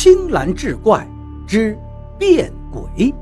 青蓝志怪之变鬼。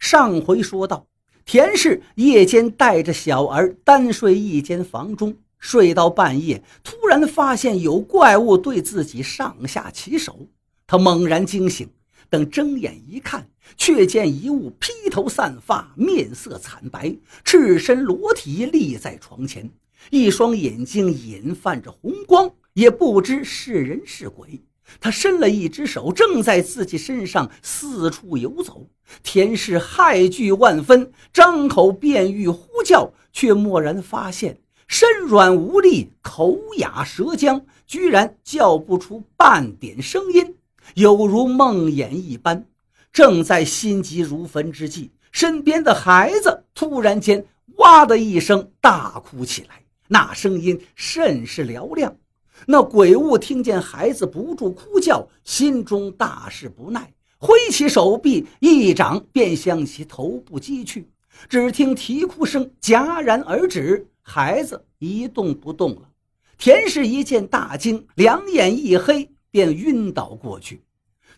上回说到，田氏夜间带着小儿单睡一间房中，睡到半夜，突然发现有怪物对自己上下其手，他猛然惊醒。等睁眼一看，却见一物披头散发、面色惨白、赤身裸体立在床前，一双眼睛隐泛着红光，也不知是人是鬼。他伸了一只手，正在自己身上四处游走。田氏害惧万分，张口便欲呼叫，却蓦然发现身软无力，口哑舌僵，居然叫不出半点声音。有如梦魇一般，正在心急如焚之际，身边的孩子突然间哇的一声大哭起来，那声音甚是嘹亮。那鬼物听见孩子不住哭叫，心中大是不耐，挥起手臂，一掌便向其头部击去。只听啼哭声戛然而止，孩子一动不动了。田氏一见大惊，两眼一黑。便晕倒过去。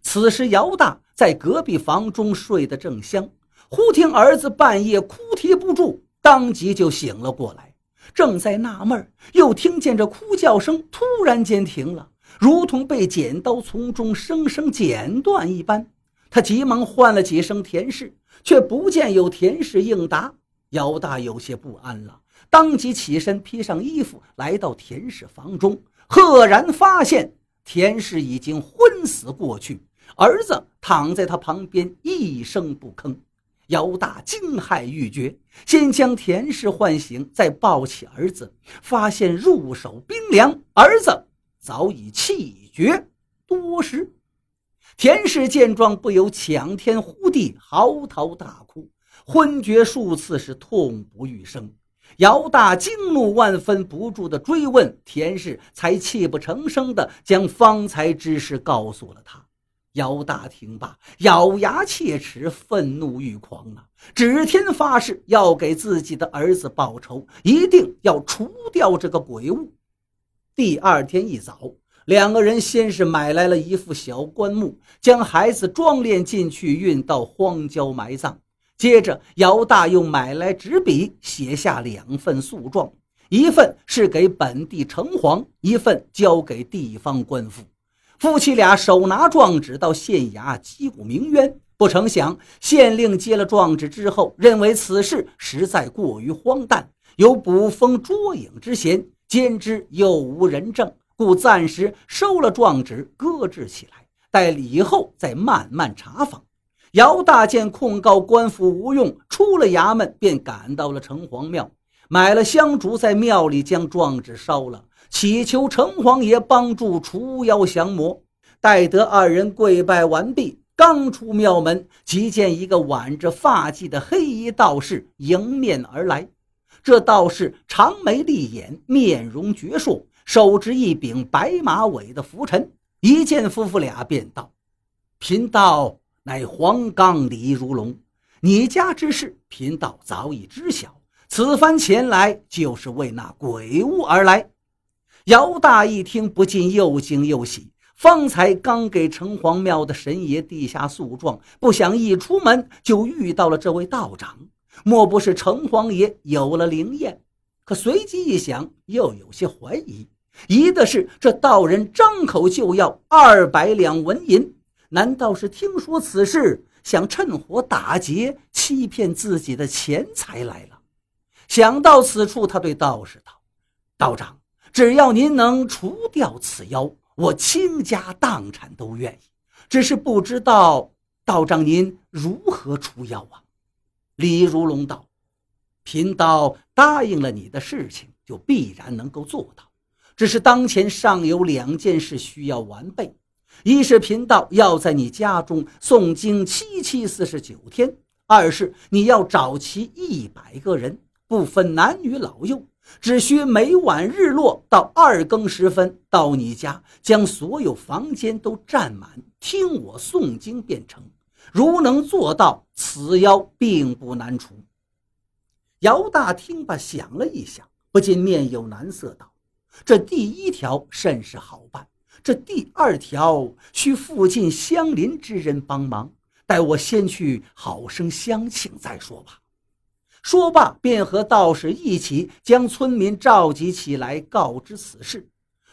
此时，姚大在隔壁房中睡得正香，忽听儿子半夜哭啼不住，当即就醒了过来。正在纳闷，又听见这哭叫声突然间停了，如同被剪刀从中生生剪断一般。他急忙唤了几声田氏，却不见有田氏应答。姚大有些不安了，当即起身披上衣服，来到田氏房中，赫然发现。田氏已经昏死过去，儿子躺在他旁边一声不吭。姚大惊骇欲绝，先将田氏唤醒，再抱起儿子，发现入手冰凉，儿子早已气绝多时。田氏见状，不由抢天呼地，嚎啕大哭，昏厥数次，是痛不欲生。姚大惊怒万分，不住的追问田氏，才泣不成声的将方才之事告诉了他。姚大听罢，咬牙切齿，愤怒欲狂啊！指天发誓要给自己的儿子报仇，一定要除掉这个鬼物。第二天一早，两个人先是买来了一副小棺木，将孩子装殓进去，运到荒郊埋葬。接着，姚大又买来纸笔，写下两份诉状，一份是给本地城隍，一份交给地方官府。夫妻俩手拿状纸到县衙击鼓鸣冤。不成想，县令接了状纸之后，认为此事实在过于荒诞，有捕风捉影之嫌，兼之又无人证，故暂时收了状纸，搁置起来，待以后再慢慢查访。姚大见控告官府无用，出了衙门便赶到了城隍庙，买了香烛，在庙里将状纸烧了，祈求城隍爷帮助除妖降魔。待得二人跪拜完毕，刚出庙门，即见一个挽着发髻的黑衣道士迎面而来。这道士长眉立眼，面容矍铄，手执一柄白马尾的拂尘，一见夫妇俩便道：“贫道。”乃黄冈李如龙，你家之事，贫道早已知晓。此番前来，就是为那鬼物而来。姚大一听，不禁又惊又喜。方才刚给城隍庙的神爷递下诉状，不想一出门就遇到了这位道长，莫不是城隍爷有了灵验？可随即一想，又有些怀疑，疑的是这道人张口就要二百两纹银。难道是听说此事，想趁火打劫，欺骗自己的钱财来了？想到此处，他对道士道：“道长，只要您能除掉此妖，我倾家荡产都愿意。只是不知道道长您如何除妖啊？”李如龙道：“贫道答应了你的事情，就必然能够做到。只是当前尚有两件事需要完备。”一是贫道要在你家中诵经七七四十九天，二是你要找齐一百个人，不分男女老幼，只需每晚日落到二更时分到你家，将所有房间都占满，听我诵经便成。如能做到，此妖并不难除。姚大听罢，想了一想，不禁面有难色，道：“这第一条甚是好办，这第二条需附近相邻之人帮忙。待我先去好生相请再说吧。”说罢，便和道士一起将村民召集起来，告知此事。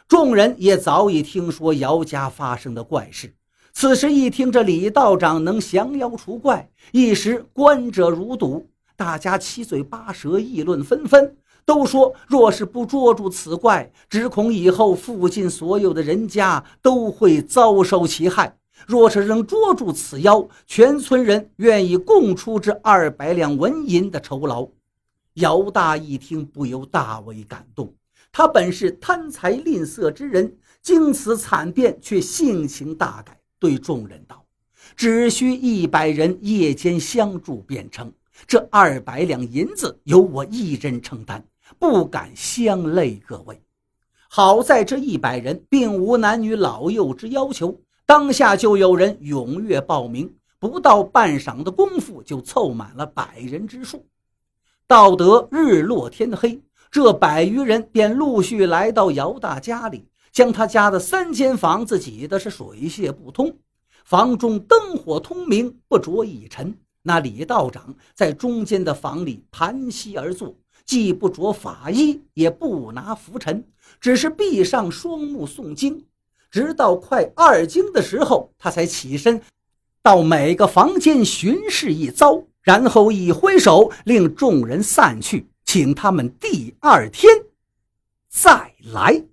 众人也早已听说姚家发生的怪事，此时一听这李道长能降妖除怪，一时观者如堵，大家七嘴八舌，议论纷纷，都说若是不捉住此怪，只恐以后附近所有的人家都会遭受其害。若是能捉住此妖，全村人愿意供出这二百两纹银的酬劳。姚大一听，不由大为感动。他本是贪财吝啬之人，经此惨变，却性情大改，对众人道：“只需一百人夜间相助便成。这二百两银子由我一人承担，不敢相累各位。好在这一百人并无男女老幼之要求，当下就有人踊跃报名，不到半晌的功夫，就凑满了百人之数。到得日落天黑。”这百余人便陆续来到姚大家里，将他家的三间房子挤得是水泄不通，房中灯火通明，不着一尘。那李道长在中间的房里盘膝而坐，既不着法衣，也不拿拂尘，只是闭上双目诵经。直到快二更的时候，他才起身，到每个房间巡视一遭，然后一挥手，令众人散去。请他们第二天再来。